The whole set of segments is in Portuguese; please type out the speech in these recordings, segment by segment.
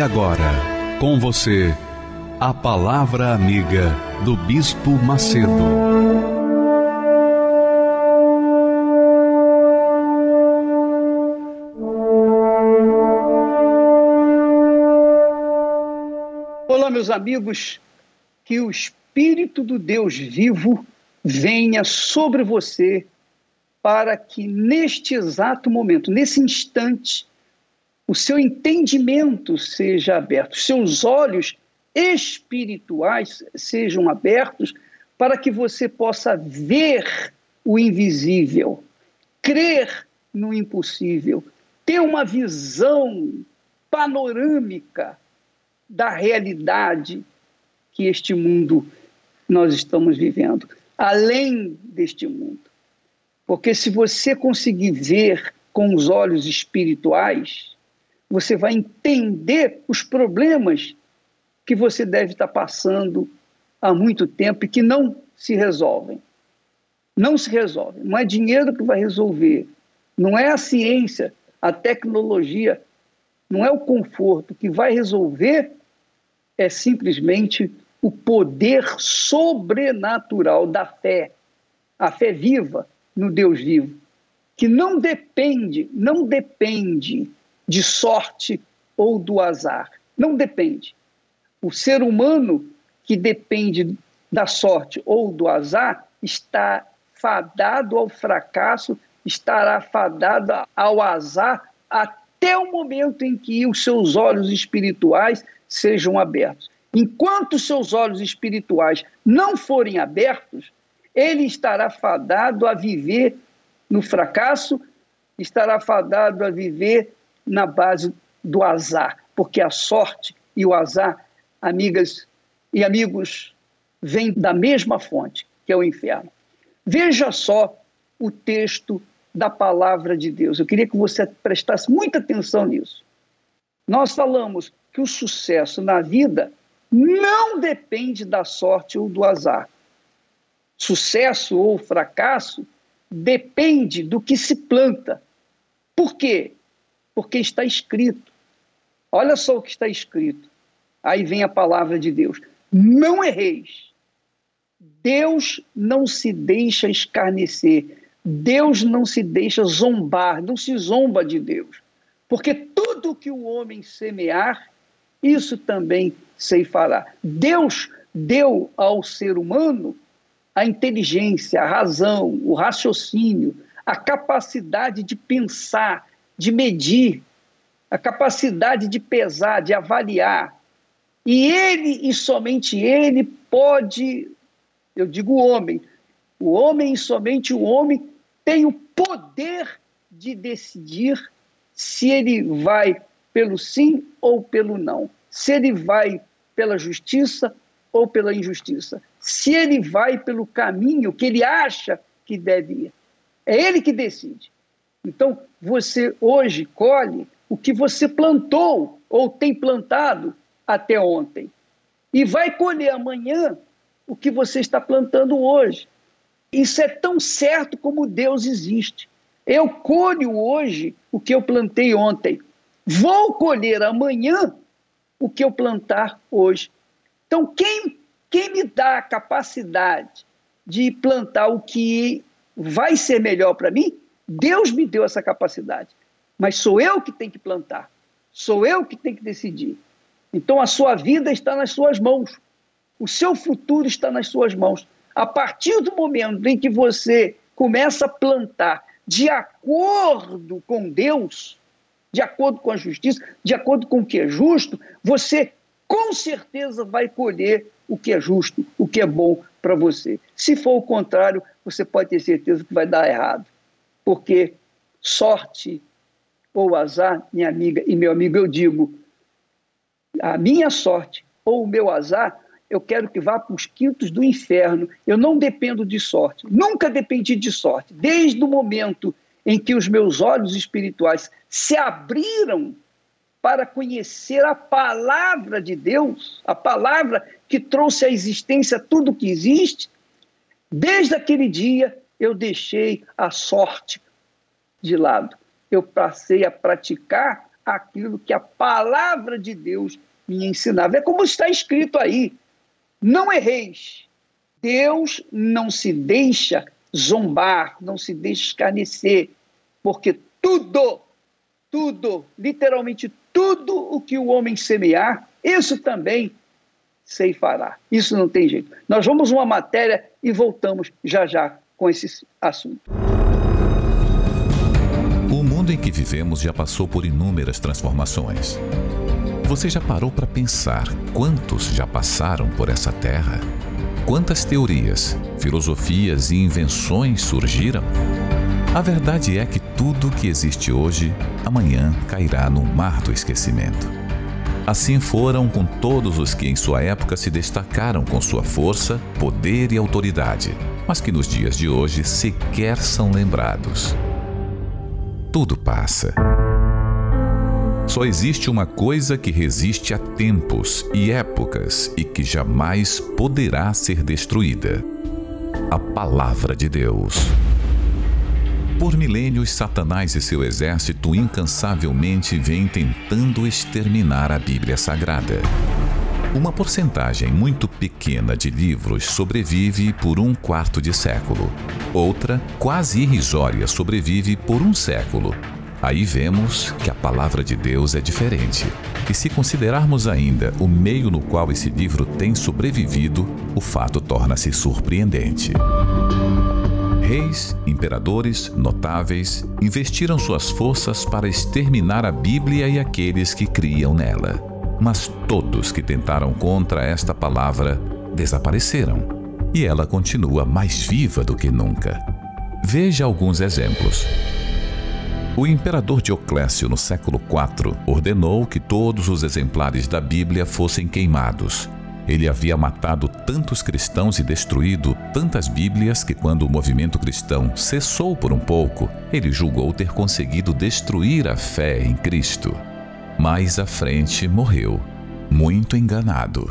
E agora, com você, a Palavra Amiga do Bispo Macedo. Olá, meus amigos, que o Espírito do Deus vivo venha sobre você para que neste exato momento, nesse instante, o seu entendimento seja aberto, seus olhos espirituais sejam abertos para que você possa ver o invisível, crer no impossível, ter uma visão panorâmica da realidade que este mundo nós estamos vivendo, além deste mundo. Porque se você conseguir ver com os olhos espirituais, você vai entender os problemas que você deve estar passando há muito tempo e que não se resolvem. Não se resolvem. Não é dinheiro que vai resolver. Não é a ciência, a tecnologia, não é o conforto que vai resolver, é simplesmente o poder sobrenatural da fé, a fé viva no Deus vivo, que não depende, não depende de sorte ou do azar. Não depende. O ser humano que depende da sorte ou do azar está fadado ao fracasso, estará fadado ao azar até o momento em que os seus olhos espirituais sejam abertos. Enquanto seus olhos espirituais não forem abertos, ele estará fadado a viver no fracasso, estará fadado a viver na base do azar, porque a sorte e o azar, amigas e amigos, vêm da mesma fonte, que é o inferno. Veja só o texto da palavra de Deus. Eu queria que você prestasse muita atenção nisso. Nós falamos que o sucesso na vida não depende da sorte ou do azar. Sucesso ou fracasso depende do que se planta. Por quê? Porque está escrito. Olha só o que está escrito. Aí vem a palavra de Deus. Não erreis. Deus não se deixa escarnecer. Deus não se deixa zombar, não se zomba de Deus. Porque tudo que o homem semear, isso também ceifará. Deus deu ao ser humano a inteligência, a razão, o raciocínio, a capacidade de pensar, de medir, a capacidade de pesar, de avaliar. E ele e somente ele pode, eu digo o homem, o homem e somente o homem tem o poder de decidir se ele vai pelo sim ou pelo não, se ele vai pela justiça ou pela injustiça, se ele vai pelo caminho que ele acha que deve ir. É ele que decide. Então, você hoje colhe o que você plantou ou tem plantado até ontem. E vai colher amanhã o que você está plantando hoje. Isso é tão certo como Deus existe. Eu colho hoje o que eu plantei ontem. Vou colher amanhã o que eu plantar hoje. Então, quem, quem me dá a capacidade de plantar o que vai ser melhor para mim Deus me deu essa capacidade, mas sou eu que tenho que plantar, sou eu que tenho que decidir. Então a sua vida está nas suas mãos, o seu futuro está nas suas mãos. A partir do momento em que você começa a plantar de acordo com Deus, de acordo com a justiça, de acordo com o que é justo, você com certeza vai colher o que é justo, o que é bom para você. Se for o contrário, você pode ter certeza que vai dar errado porque sorte ou azar, minha amiga e meu amigo, eu digo, a minha sorte ou o meu azar, eu quero que vá para os quintos do inferno. Eu não dependo de sorte, nunca dependi de sorte. Desde o momento em que os meus olhos espirituais se abriram para conhecer a palavra de Deus, a palavra que trouxe à existência tudo que existe, desde aquele dia eu deixei a sorte de lado. Eu passei a praticar aquilo que a palavra de Deus me ensinava. É como está escrito aí: não erreis. Deus não se deixa zombar, não se deixa escarnecer, porque tudo, tudo, literalmente tudo o que o homem semear, isso também ceifará. Isso não tem jeito. Nós vamos uma matéria e voltamos já já com esse assunto. O mundo em que vivemos já passou por inúmeras transformações. Você já parou para pensar quantos já passaram por essa terra? Quantas teorias, filosofias e invenções surgiram? A verdade é que tudo que existe hoje, amanhã cairá no mar do esquecimento. Assim foram com todos os que em sua época se destacaram com sua força, poder e autoridade, mas que nos dias de hoje sequer são lembrados. Tudo passa. Só existe uma coisa que resiste a tempos e épocas e que jamais poderá ser destruída: a Palavra de Deus. Por milênios, Satanás e seu exército incansavelmente vêm tentando exterminar a Bíblia Sagrada. Uma porcentagem muito pequena de livros sobrevive por um quarto de século. Outra, quase irrisória, sobrevive por um século. Aí vemos que a palavra de Deus é diferente. E se considerarmos ainda o meio no qual esse livro tem sobrevivido, o fato torna-se surpreendente. Reis, imperadores, notáveis investiram suas forças para exterminar a Bíblia e aqueles que criam nela. Mas todos que tentaram contra esta palavra desapareceram. E ela continua mais viva do que nunca. Veja alguns exemplos. O imperador Dioclésio, no século IV, ordenou que todos os exemplares da Bíblia fossem queimados ele havia matado tantos cristãos e destruído tantas Bíblias que, quando o movimento cristão cessou por um pouco, ele julgou ter conseguido destruir a fé em Cristo. Mais à frente morreu, muito enganado.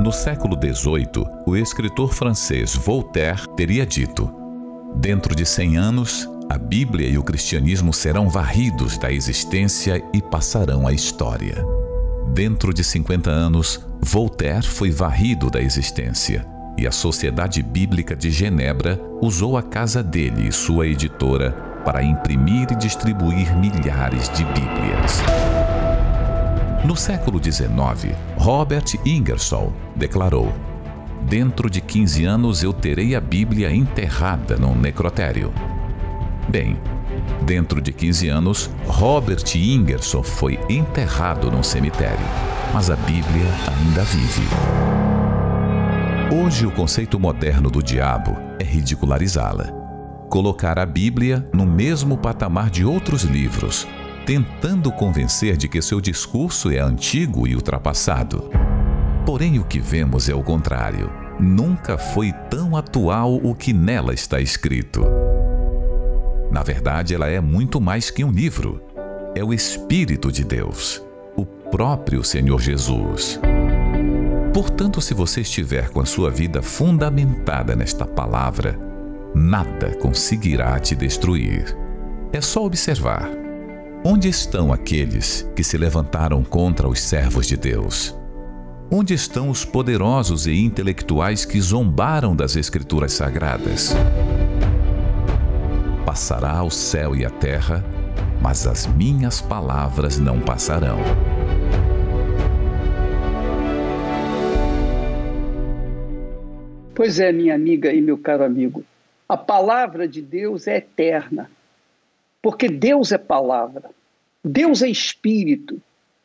No século XVIII, o escritor francês Voltaire teria dito: Dentro de cem anos, a Bíblia e o cristianismo serão varridos da existência e passarão à história. Dentro de 50 anos, Voltaire foi varrido da existência e a Sociedade Bíblica de Genebra usou a casa dele e sua editora para imprimir e distribuir milhares de Bíblias. No século XIX, Robert Ingersoll declarou: Dentro de 15 anos eu terei a Bíblia enterrada num necrotério. Bem, Dentro de 15 anos, Robert Ingerson foi enterrado num cemitério, mas a Bíblia ainda vive. Hoje, o conceito moderno do diabo é ridicularizá-la. Colocar a Bíblia no mesmo patamar de outros livros, tentando convencer de que seu discurso é antigo e ultrapassado. Porém, o que vemos é o contrário. Nunca foi tão atual o que nela está escrito. Na verdade, ela é muito mais que um livro. É o Espírito de Deus, o próprio Senhor Jesus. Portanto, se você estiver com a sua vida fundamentada nesta palavra, nada conseguirá te destruir. É só observar. Onde estão aqueles que se levantaram contra os servos de Deus? Onde estão os poderosos e intelectuais que zombaram das Escrituras Sagradas? Passará o céu e a terra, mas as minhas palavras não passarão. Pois é, minha amiga e meu caro amigo, a palavra de Deus é eterna, porque Deus é palavra, Deus é espírito,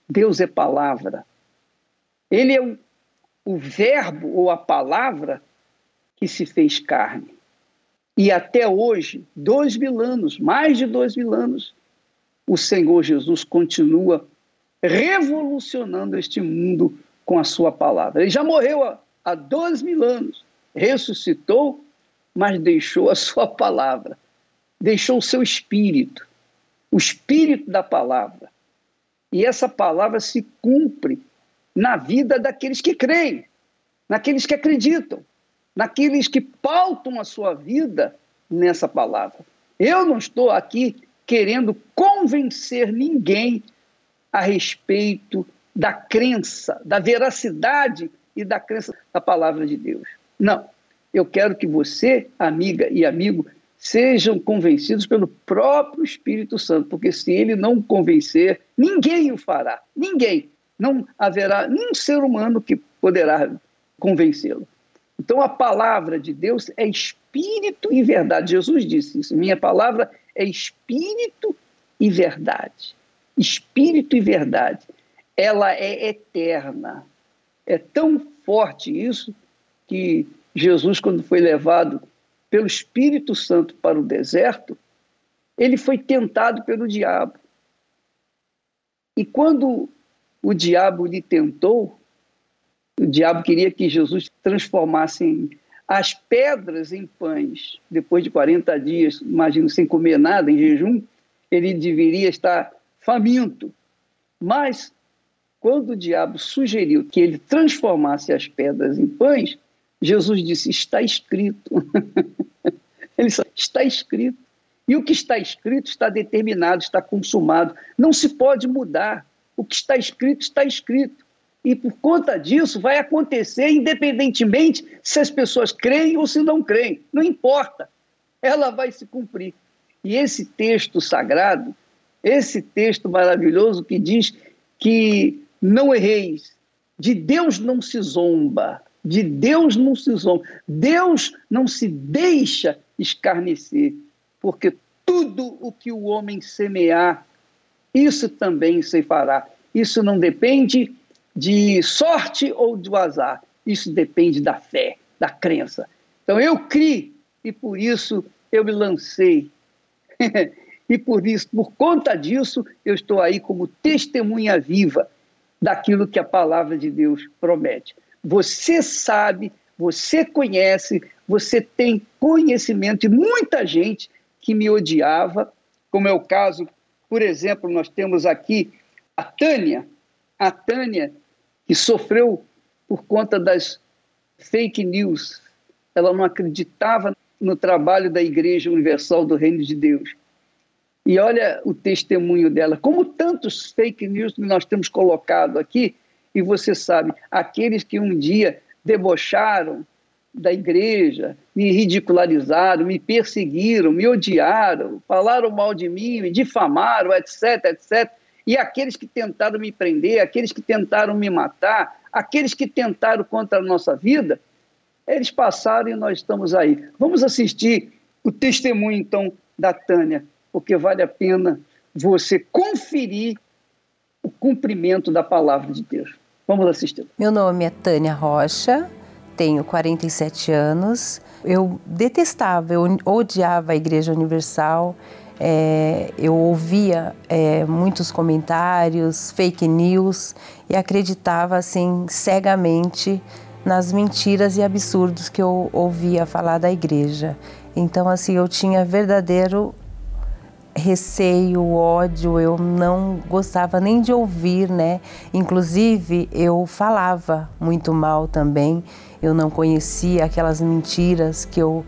Deus é palavra. Ele é o, o verbo ou a palavra que se fez carne. E até hoje, dois mil anos, mais de dois mil anos, o Senhor Jesus continua revolucionando este mundo com a sua palavra. Ele já morreu há, dois mil anos, ressuscitou, mas deixou a sua palavra, deixou o seu espírito, o espírito da palavra. E essa palavra se cumpre na vida daqueles que creem, naqueles que acreditam, naqueles que pautam a sua vida nessa palavra. Eu não estou aqui querendo convencer ninguém a respeito da crença, da veracidade e da crença da palavra de Deus. Não. Eu quero que você, amiga e amigo, sejam convencidos pelo próprio Espírito Santo, porque se ele não convencer, ninguém o fará. Ninguém. Não haverá nenhum ser humano que poderá convencê-lo. Então a palavra de Deus é espírito e verdade. Jesus disse isso. Minha palavra é espírito e verdade. Espírito e verdade. Ela é eterna. É tão forte isso que Jesus, quando foi levado pelo Espírito Santo para o deserto, ele foi tentado pelo diabo. E quando o diabo lhe tentou, o diabo queria que Jesus transformasse as pedras em pães. Depois de 40 dias, imagino, sem comer nada, em jejum, ele deveria estar faminto. Mas, quando o diabo sugeriu que ele transformasse as pedras em pães, Jesus disse: Está escrito. ele disse: Está escrito. E o que está escrito está determinado, está consumado. Não se pode mudar. O que está escrito, está escrito. E por conta disso vai acontecer, independentemente se as pessoas creem ou se não creem. Não importa. Ela vai se cumprir. E esse texto sagrado, esse texto maravilhoso que diz que não erreis, de Deus não se zomba, de Deus não se zomba, Deus não se deixa escarnecer, porque tudo o que o homem semear, isso também se fará. Isso não depende de sorte ou do azar. Isso depende da fé, da crença. Então eu criei e por isso eu me lancei. e por isso, por conta disso, eu estou aí como testemunha viva daquilo que a palavra de Deus promete. Você sabe, você conhece, você tem conhecimento de muita gente que me odiava, como é o caso, por exemplo, nós temos aqui a Tânia, a Tânia que sofreu por conta das fake news. Ela não acreditava no trabalho da Igreja Universal do Reino de Deus. E olha o testemunho dela, como tantos fake news que nós temos colocado aqui, e você sabe, aqueles que um dia debocharam da igreja, me ridicularizaram, me perseguiram, me odiaram, falaram mal de mim, me difamaram, etc, etc. E aqueles que tentaram me prender, aqueles que tentaram me matar, aqueles que tentaram contra a nossa vida, eles passaram e nós estamos aí. Vamos assistir o testemunho, então, da Tânia, porque vale a pena você conferir o cumprimento da palavra de Deus. Vamos assistir. Meu nome é Tânia Rocha, tenho 47 anos. Eu detestava, eu odiava a Igreja Universal é, eu ouvia é, muitos comentários, fake news e acreditava assim cegamente nas mentiras e absurdos que eu ouvia falar da igreja. Então assim eu tinha verdadeiro receio, ódio, eu não gostava nem de ouvir, né? Inclusive eu falava muito mal também. Eu não conhecia aquelas mentiras que eu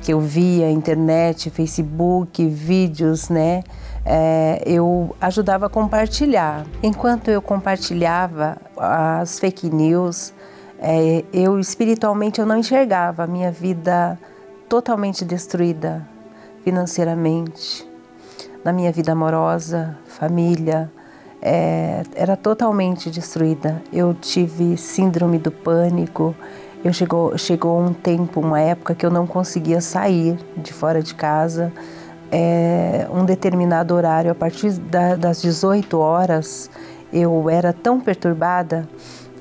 que eu via, internet, Facebook, vídeos, né? É, eu ajudava a compartilhar. Enquanto eu compartilhava as fake news, é, eu espiritualmente eu não enxergava a minha vida totalmente destruída financeiramente, na minha vida amorosa, família, é, era totalmente destruída. Eu tive síndrome do pânico, eu chegou, chegou um tempo, uma época que eu não conseguia sair de fora de casa. É, um determinado horário, a partir da, das 18 horas, eu era tão perturbada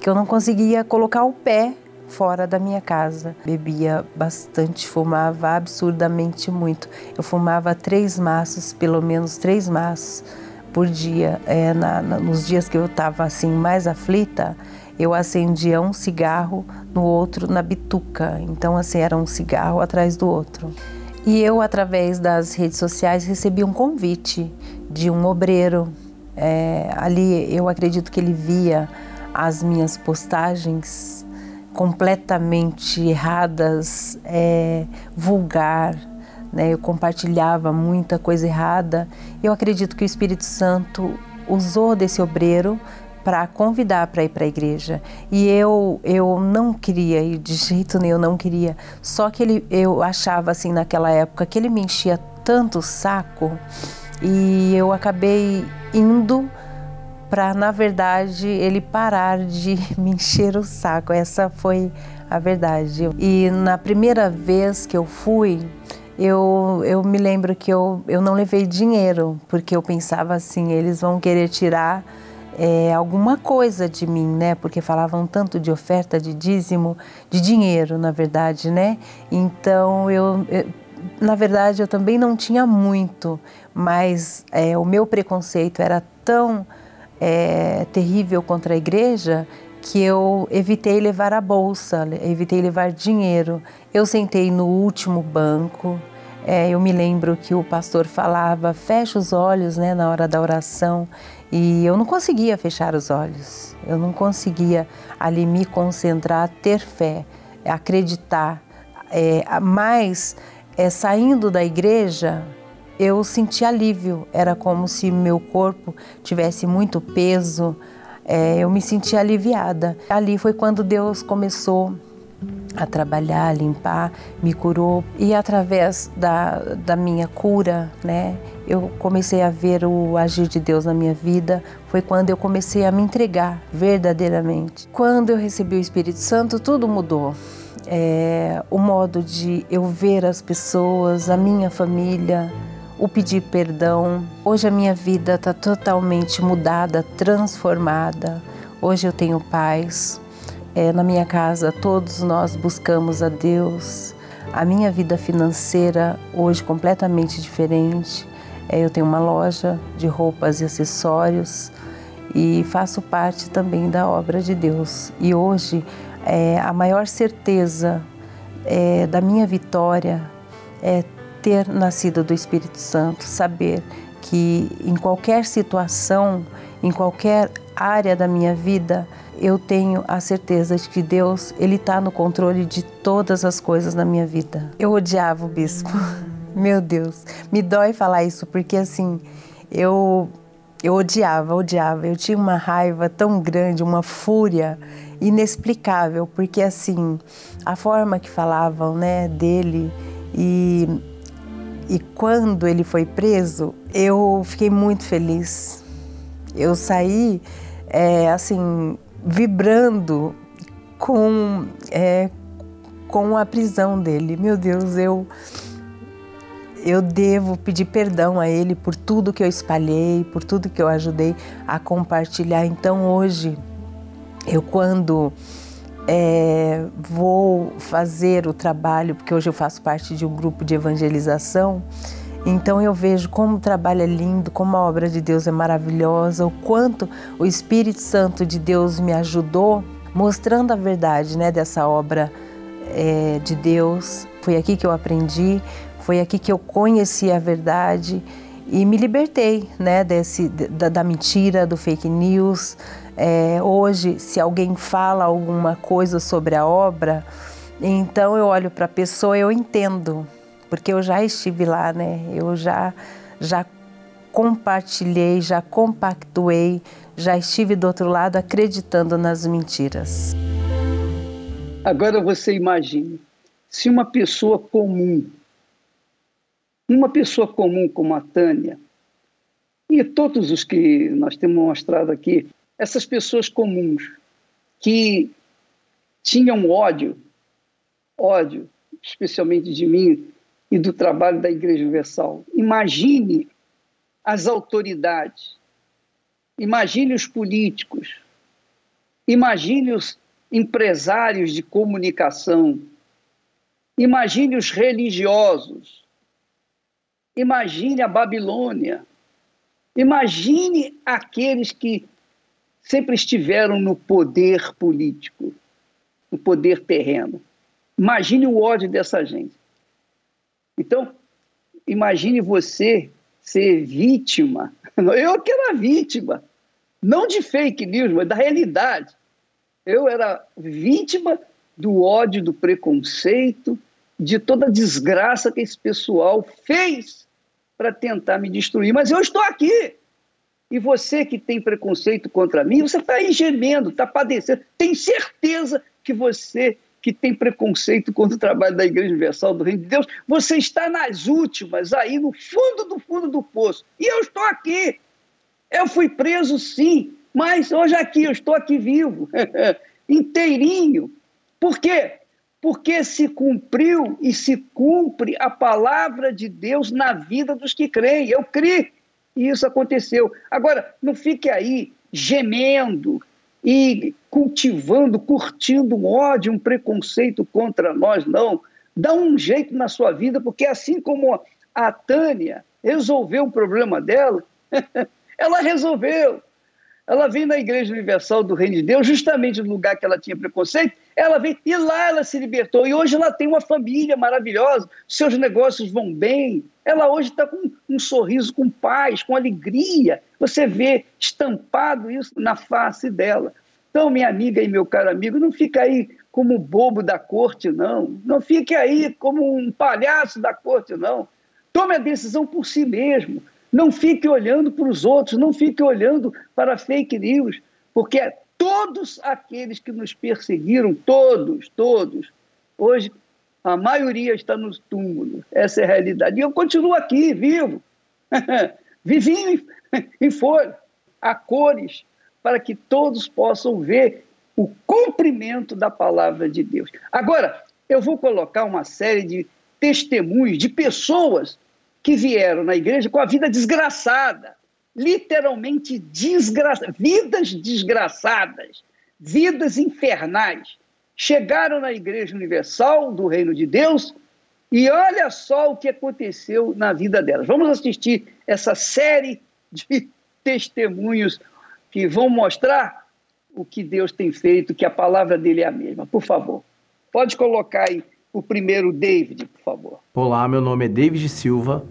que eu não conseguia colocar o pé fora da minha casa. Bebia bastante, fumava absurdamente muito. Eu fumava três maços, pelo menos três maços, por dia. É, na, na, nos dias que eu estava assim mais aflita, eu acendia um cigarro no outro na bituca. Então assim era um cigarro atrás do outro. E eu através das redes sociais recebi um convite de um obreiro. É, ali eu acredito que ele via as minhas postagens completamente erradas, é, vulgar, né? eu compartilhava muita coisa errada. Eu acredito que o Espírito Santo usou desse obreiro para convidar para ir para a igreja. E eu eu não queria ir de jeito nenhum, não queria. Só que ele eu achava assim naquela época que ele me enchia tanto o saco e eu acabei indo para na verdade ele parar de me encher o saco. Essa foi a verdade. E na primeira vez que eu fui, eu, eu me lembro que eu, eu não levei dinheiro, porque eu pensava assim, eles vão querer tirar é, alguma coisa de mim, né? Porque falavam tanto de oferta, de dízimo, de dinheiro, na verdade, né? Então eu, eu na verdade, eu também não tinha muito, mas é, o meu preconceito era tão é, terrível contra a igreja que eu evitei levar a bolsa, evitei levar dinheiro. Eu sentei no último banco. É, eu me lembro que o pastor falava, fecha os olhos né, na hora da oração. E eu não conseguia fechar os olhos. Eu não conseguia ali me concentrar, ter fé, acreditar. É, mas é, saindo da igreja, eu senti alívio. Era como se meu corpo tivesse muito peso é, eu me senti aliviada. Ali foi quando Deus começou a trabalhar, a limpar, me curou e através da, da minha cura, né, eu comecei a ver o agir de Deus na minha vida. Foi quando eu comecei a me entregar verdadeiramente. Quando eu recebi o Espírito Santo, tudo mudou. É, o modo de eu ver as pessoas, a minha família, o pedir perdão. Hoje a minha vida está totalmente mudada, transformada. Hoje eu tenho paz. É, na minha casa todos nós buscamos a Deus. A minha vida financeira hoje completamente diferente. É, eu tenho uma loja de roupas e acessórios e faço parte também da obra de Deus. E hoje é, a maior certeza é, da minha vitória é ter nascido do Espírito Santo, saber que em qualquer situação, em qualquer área da minha vida, eu tenho a certeza de que Deus ele está no controle de todas as coisas na minha vida. Eu odiava o bispo, meu Deus, me dói falar isso porque assim eu eu odiava, odiava. Eu tinha uma raiva tão grande, uma fúria inexplicável, porque assim a forma que falavam, né, dele e e quando ele foi preso, eu fiquei muito feliz. Eu saí, é, assim, vibrando com, é, com a prisão dele. Meu Deus, eu, eu devo pedir perdão a ele por tudo que eu espalhei, por tudo que eu ajudei a compartilhar. Então, hoje, eu quando é, vou fazer o trabalho, porque hoje eu faço parte de um grupo de evangelização, então eu vejo como o trabalho é lindo, como a obra de Deus é maravilhosa, o quanto o Espírito Santo de Deus me ajudou, mostrando a verdade né, dessa obra é, de Deus. Foi aqui que eu aprendi, foi aqui que eu conheci a verdade e me libertei né, desse, da, da mentira, do fake news. É, hoje, se alguém fala alguma coisa sobre a obra, então eu olho para a pessoa e eu entendo, porque eu já estive lá, né? Eu já, já compartilhei, já compactuei, já estive do outro lado acreditando nas mentiras. Agora você imagine, se uma pessoa comum uma pessoa comum como a Tânia, e todos os que nós temos mostrado aqui, essas pessoas comuns que tinham ódio, ódio, especialmente de mim e do trabalho da Igreja Universal. Imagine as autoridades, imagine os políticos, imagine os empresários de comunicação, imagine os religiosos, Imagine a Babilônia. Imagine aqueles que sempre estiveram no poder político, no poder terreno. Imagine o ódio dessa gente. Então, imagine você ser vítima. Eu que era vítima, não de fake news, mas da realidade. Eu era vítima do ódio, do preconceito, de toda a desgraça que esse pessoal fez para tentar me destruir. Mas eu estou aqui. E você que tem preconceito contra mim, você está aí gemendo, está padecendo. Tem certeza que você que tem preconceito contra o trabalho da Igreja Universal do Reino de Deus, você está nas últimas, aí no fundo do fundo do poço. E eu estou aqui. Eu fui preso, sim, mas hoje aqui, eu estou aqui vivo, inteirinho. Por quê? Porque se cumpriu e se cumpre a palavra de Deus na vida dos que creem. Eu criei e isso aconteceu. Agora, não fique aí gemendo e cultivando, curtindo um ódio, um preconceito contra nós, não. Dá um jeito na sua vida, porque assim como a Tânia resolveu o problema dela, ela resolveu. Ela veio na Igreja Universal do Reino de Deus, justamente no lugar que ela tinha preconceito, ela veio e lá ela se libertou. E hoje ela tem uma família maravilhosa, seus negócios vão bem. Ela hoje está com um sorriso, com paz, com alegria. Você vê estampado isso na face dela. Então, minha amiga e meu caro amigo, não fica aí como bobo da corte, não. Não fique aí como um palhaço da corte, não. Tome a decisão por si mesmo. Não fique olhando para os outros, não fique olhando para fake news, porque todos aqueles que nos perseguiram, todos, todos, hoje a maioria está nos túmulos. Essa é a realidade. E eu continuo aqui, vivo, vivinho em folha, a cores, para que todos possam ver o cumprimento da palavra de Deus. Agora, eu vou colocar uma série de testemunhos de pessoas que vieram na igreja com a vida desgraçada, literalmente desgraçada, vidas desgraçadas, vidas infernais. Chegaram na Igreja Universal do Reino de Deus e olha só o que aconteceu na vida delas. Vamos assistir essa série de testemunhos que vão mostrar o que Deus tem feito, que a palavra dele é a mesma. Por favor, pode colocar aí o primeiro David, por favor. Olá, meu nome é David Silva,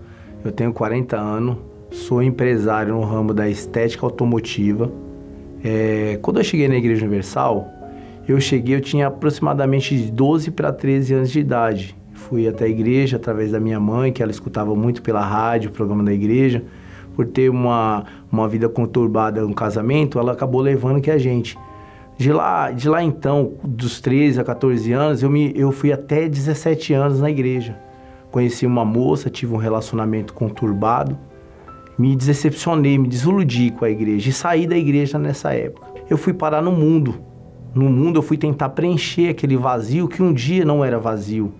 eu tenho 40 anos, sou empresário no ramo da estética automotiva. É, quando eu cheguei na Igreja Universal, eu cheguei, eu tinha aproximadamente de 12 para 13 anos de idade. Fui até a igreja através da minha mãe, que ela escutava muito pela rádio o programa da igreja. Por ter uma, uma vida conturbada no casamento, ela acabou levando que a gente. De lá, de lá então, dos 13 a 14 anos, eu, me, eu fui até 17 anos na igreja. Conheci uma moça, tive um relacionamento conturbado, me decepcionei, me desiludi com a igreja e saí da igreja nessa época. Eu fui parar no mundo. No mundo eu fui tentar preencher aquele vazio que um dia não era vazio.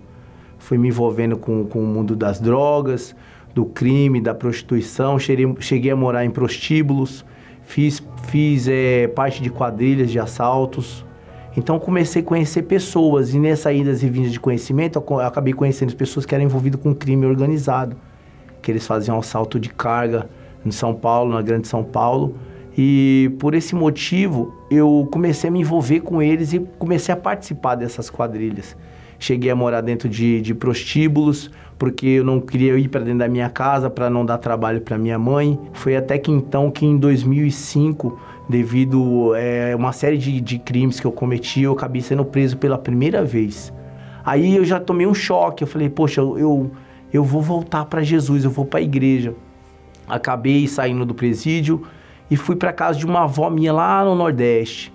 Fui me envolvendo com, com o mundo das drogas, do crime, da prostituição. Cheguei, cheguei a morar em prostíbulos, Fiz, fiz é, parte de quadrilhas de assaltos. Então comecei a conhecer pessoas e nessas idas e vindas de conhecimento eu acabei conhecendo pessoas que eram envolvidas com crime organizado, que eles faziam assalto de carga em São Paulo, na Grande São Paulo. E por esse motivo eu comecei a me envolver com eles e comecei a participar dessas quadrilhas. Cheguei a morar dentro de, de prostíbulos, porque eu não queria ir para dentro da minha casa para não dar trabalho para minha mãe. Foi até que então que em 2005, devido a é, uma série de, de crimes que eu cometi, eu acabei sendo preso pela primeira vez. Aí eu já tomei um choque, eu falei, poxa, eu, eu vou voltar para Jesus, eu vou para a igreja. Acabei saindo do presídio e fui para casa de uma avó minha lá no Nordeste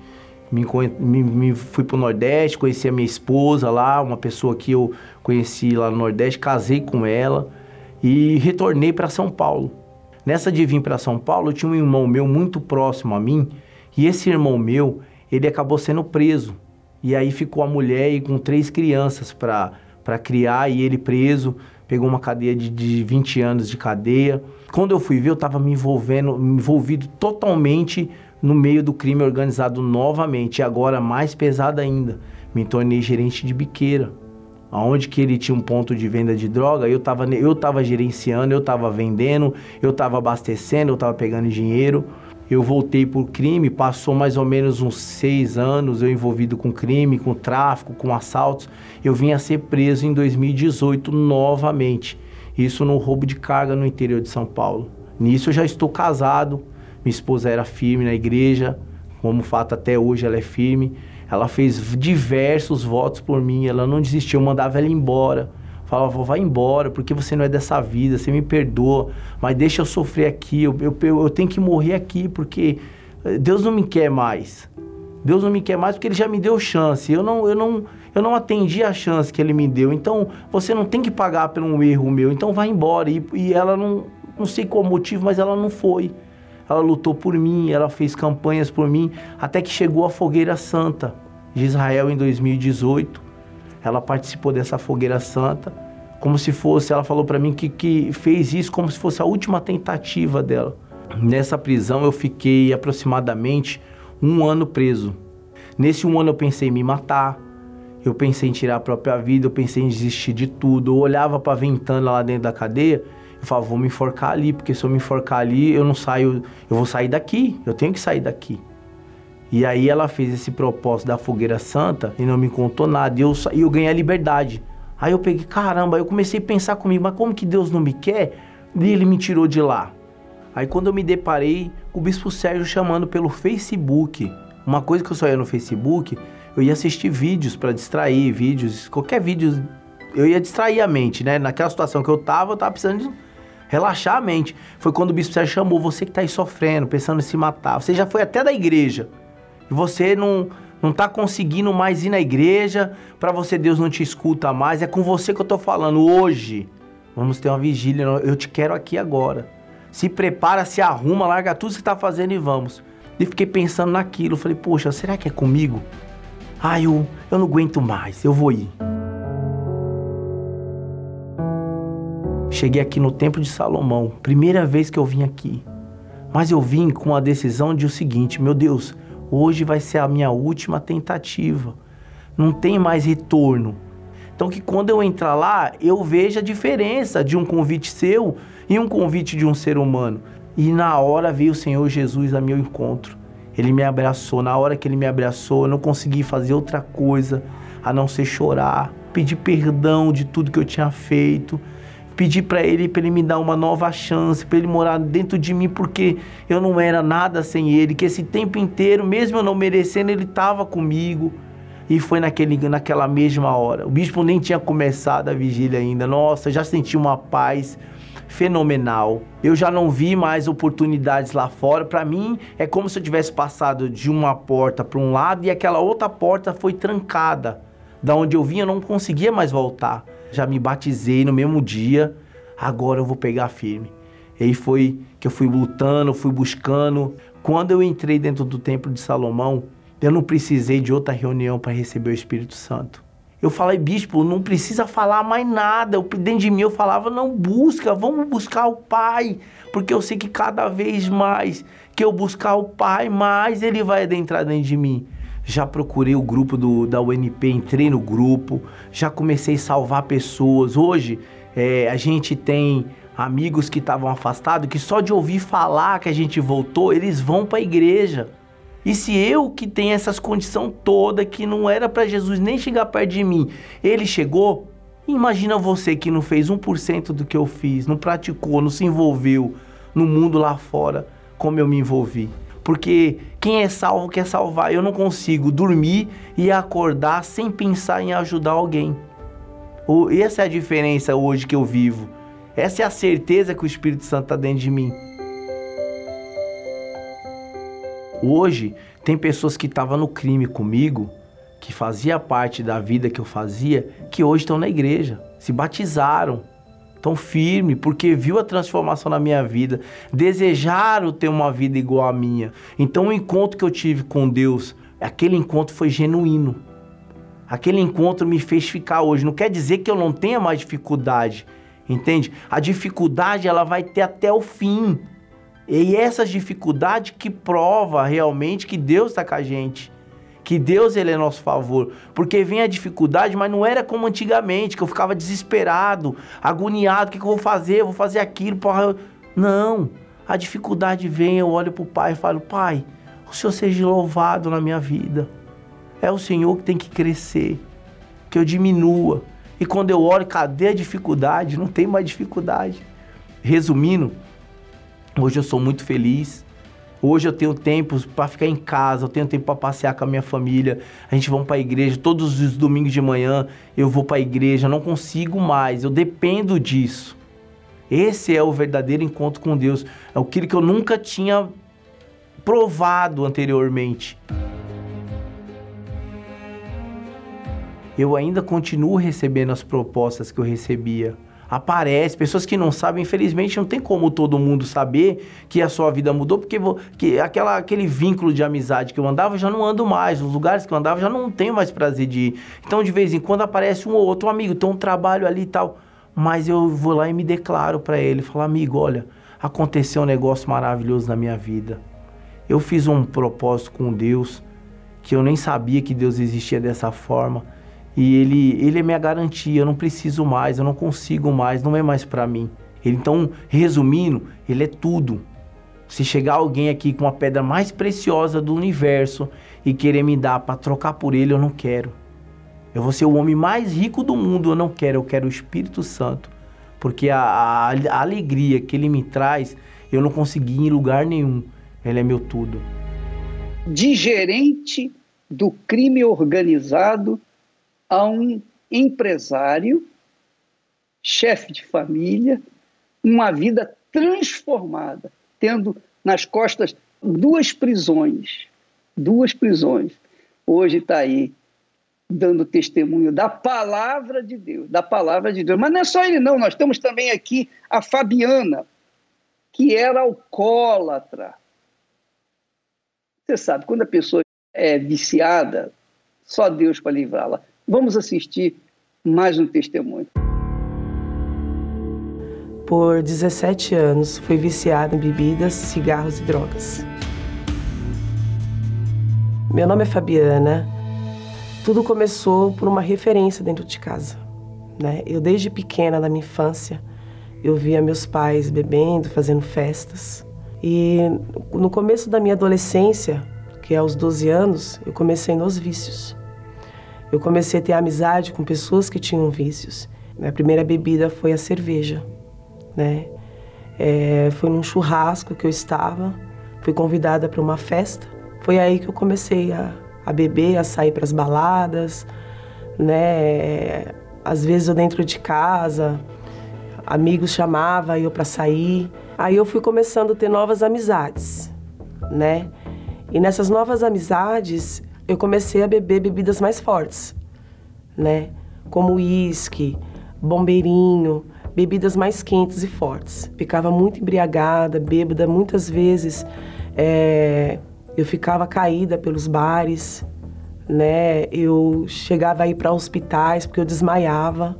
me, me, me fui Nordeste, conheci a minha esposa lá, uma pessoa que eu conheci lá no Nordeste, casei com ela e retornei para São Paulo. Nessa de vir para São Paulo, eu tinha um irmão meu muito próximo a mim, e esse irmão meu, ele acabou sendo preso. E aí ficou a mulher e com três crianças para criar, e ele preso, pegou uma cadeia de, de 20 anos de cadeia. Quando eu fui ver, eu estava me envolvendo, envolvido totalmente no meio do crime organizado novamente, e agora mais pesado ainda, me tornei gerente de biqueira, aonde que ele tinha um ponto de venda de droga, eu estava eu tava gerenciando, eu estava vendendo, eu estava abastecendo, eu estava pegando dinheiro. Eu voltei por crime, passou mais ou menos uns seis anos eu envolvido com crime, com tráfico, com assaltos. Eu vim a ser preso em 2018 novamente. Isso no roubo de carga no interior de São Paulo. Nisso eu já estou casado, minha esposa era firme na igreja, como fato até hoje ela é firme. Ela fez diversos votos por mim, ela não desistiu, eu mandava ela embora. Falava, vai embora, porque você não é dessa vida, você me perdoa, mas deixa eu sofrer aqui, eu, eu, eu tenho que morrer aqui, porque eh, Deus não me quer mais. Deus não me quer mais porque Ele já me deu chance. Eu não, eu não, eu não atendi a chance que Ele me deu. Então, você não tem que pagar por um erro meu. Então, vai embora. E, e ela não, não sei qual motivo, mas ela não foi. Ela lutou por mim, ela fez campanhas por mim, até que chegou a Fogueira Santa de Israel em 2018. Ela participou dessa Fogueira Santa, como se fosse, ela falou para mim que, que fez isso como se fosse a última tentativa dela. Nessa prisão eu fiquei aproximadamente um ano preso. Nesse um ano eu pensei em me matar, eu pensei em tirar a própria vida, eu pensei em desistir de tudo. Eu olhava para a ventana lá dentro da cadeia falava, vou me enforcar ali, porque se eu me enforcar ali, eu não saio, eu vou sair daqui, eu tenho que sair daqui. E aí ela fez esse propósito da fogueira santa e não me contou nada. E eu, eu ganhei a liberdade. Aí eu peguei, caramba, eu comecei a pensar comigo, mas como que Deus não me quer? E ele me tirou de lá. Aí quando eu me deparei o Bispo Sérgio chamando pelo Facebook, uma coisa que eu só ia no Facebook, eu ia assistir vídeos para distrair, vídeos, qualquer vídeo, eu ia distrair a mente, né? Naquela situação que eu tava, eu tava precisando de relaxar a mente. Foi quando o Bispo Sérgio chamou você que está aí sofrendo, pensando em se matar. Você já foi até da igreja e você não não está conseguindo mais ir na igreja, para você Deus não te escuta mais. É com você que eu estou falando hoje. Vamos ter uma vigília, eu te quero aqui agora. Se prepara, se arruma, larga tudo que está fazendo e vamos. E fiquei pensando naquilo, falei, poxa, será que é comigo? Ah, eu, eu não aguento mais, eu vou ir. Cheguei aqui no Templo de Salomão, primeira vez que eu vim aqui. Mas eu vim com a decisão de o seguinte: meu Deus, hoje vai ser a minha última tentativa. Não tem mais retorno. Então que quando eu entrar lá, eu veja a diferença de um convite seu e um convite de um ser humano. E na hora veio o Senhor Jesus a meu encontro. Ele me abraçou. Na hora que ele me abraçou, eu não consegui fazer outra coisa a não ser chorar, pedir perdão de tudo que eu tinha feito pedir para ele para ele me dar uma nova chance, para ele morar dentro de mim, porque eu não era nada sem ele, que esse tempo inteiro, mesmo eu não merecendo, ele estava comigo. E foi naquele, naquela mesma hora. O bispo nem tinha começado a vigília ainda. Nossa, já senti uma paz fenomenal. Eu já não vi mais oportunidades lá fora. Para mim, é como se eu tivesse passado de uma porta para um lado e aquela outra porta foi trancada. Da onde eu vinha, eu não conseguia mais voltar já me batizei no mesmo dia, agora eu vou pegar firme. E aí foi que eu fui lutando, fui buscando. Quando eu entrei dentro do templo de Salomão, eu não precisei de outra reunião para receber o Espírito Santo. Eu falei, bispo, não precisa falar mais nada. Eu, dentro de mim eu falava, não busca, vamos buscar o Pai. Porque eu sei que cada vez mais que eu buscar o Pai, mais Ele vai adentrar dentro de mim já procurei o grupo do, da UNP, entrei no grupo, já comecei a salvar pessoas. Hoje é, a gente tem amigos que estavam afastados que só de ouvir falar que a gente voltou, eles vão para a igreja. E se eu que tenho essas condições toda que não era para Jesus nem chegar perto de mim, ele chegou, imagina você que não fez 1% do que eu fiz, não praticou, não se envolveu no mundo lá fora como eu me envolvi. Porque quem é salvo quer salvar. Eu não consigo dormir e acordar sem pensar em ajudar alguém. Essa é a diferença hoje que eu vivo. Essa é a certeza que o Espírito Santo está dentro de mim. Hoje, tem pessoas que estavam no crime comigo, que fazia parte da vida que eu fazia, que hoje estão na igreja, se batizaram, tão firme, porque viu a transformação na minha vida, desejaram ter uma vida igual à minha. Então o encontro que eu tive com Deus, aquele encontro foi genuíno. Aquele encontro me fez ficar hoje. Não quer dizer que eu não tenha mais dificuldade, entende? A dificuldade ela vai ter até o fim. E essas dificuldades que prova realmente que Deus está com a gente que Deus ele é nosso favor, porque vem a dificuldade, mas não era como antigamente, que eu ficava desesperado, agoniado, o que, que eu vou fazer? Eu vou fazer aquilo, porra. Não, a dificuldade vem, eu olho pro pai e falo, pai, o Senhor seja louvado na minha vida. É o Senhor que tem que crescer, que eu diminua. E quando eu olho, cadê a dificuldade? Não tem mais dificuldade. Resumindo, hoje eu sou muito feliz. Hoje eu tenho tempo para ficar em casa, eu tenho tempo para passear com a minha família. A gente vai para a igreja todos os domingos de manhã. Eu vou para a igreja, não consigo mais. Eu dependo disso. Esse é o verdadeiro encontro com Deus. É aquilo que eu nunca tinha provado anteriormente. Eu ainda continuo recebendo as propostas que eu recebia aparece. Pessoas que não sabem, infelizmente, não tem como todo mundo saber que a sua vida mudou, porque que aquela, aquele vínculo de amizade que eu andava, eu já não ando mais. Os lugares que eu andava, já não tenho mais prazer de ir. Então, de vez em quando, aparece um ou outro amigo, tem um trabalho ali e tal. Mas eu vou lá e me declaro para ele, falar, amigo, olha, aconteceu um negócio maravilhoso na minha vida. Eu fiz um propósito com Deus que eu nem sabia que Deus existia dessa forma. E ele, ele é minha garantia, eu não preciso mais, eu não consigo mais, não é mais para mim. Ele, então, resumindo, ele é tudo. Se chegar alguém aqui com a pedra mais preciosa do universo e querer me dar para trocar por ele, eu não quero. Eu vou ser o homem mais rico do mundo, eu não quero, eu quero o Espírito Santo. Porque a, a, a alegria que ele me traz, eu não consegui em lugar nenhum. Ele é meu tudo. De gerente do crime organizado a um empresário, chefe de família, uma vida transformada, tendo nas costas duas prisões. Duas prisões. Hoje está aí dando testemunho da palavra de Deus, da palavra de Deus. Mas não é só ele, não. Nós temos também aqui a Fabiana, que era alcoólatra. Você sabe, quando a pessoa é viciada, só Deus para livrá-la. Vamos assistir mais um testemunho. Por 17 anos, fui viciada em bebidas, cigarros e drogas. Meu nome é Fabiana. Tudo começou por uma referência dentro de casa. Né? Eu, desde pequena, na minha infância, eu via meus pais bebendo, fazendo festas. E no começo da minha adolescência, que é aos 12 anos, eu comecei nos vícios. Eu comecei a ter amizade com pessoas que tinham vícios. Minha primeira bebida foi a cerveja, né? É, foi num churrasco que eu estava, fui convidada para uma festa. Foi aí que eu comecei a, a beber, a sair para as baladas, né? Às vezes eu dentro de casa, amigos chamavam eu para sair. Aí eu fui começando a ter novas amizades, né? E nessas novas amizades eu comecei a beber bebidas mais fortes, né? Como uísque, bombeirinho, bebidas mais quentes e fortes. Ficava muito embriagada, bêbada, muitas vezes é, eu ficava caída pelos bares, né? Eu chegava a ir para hospitais porque eu desmaiava.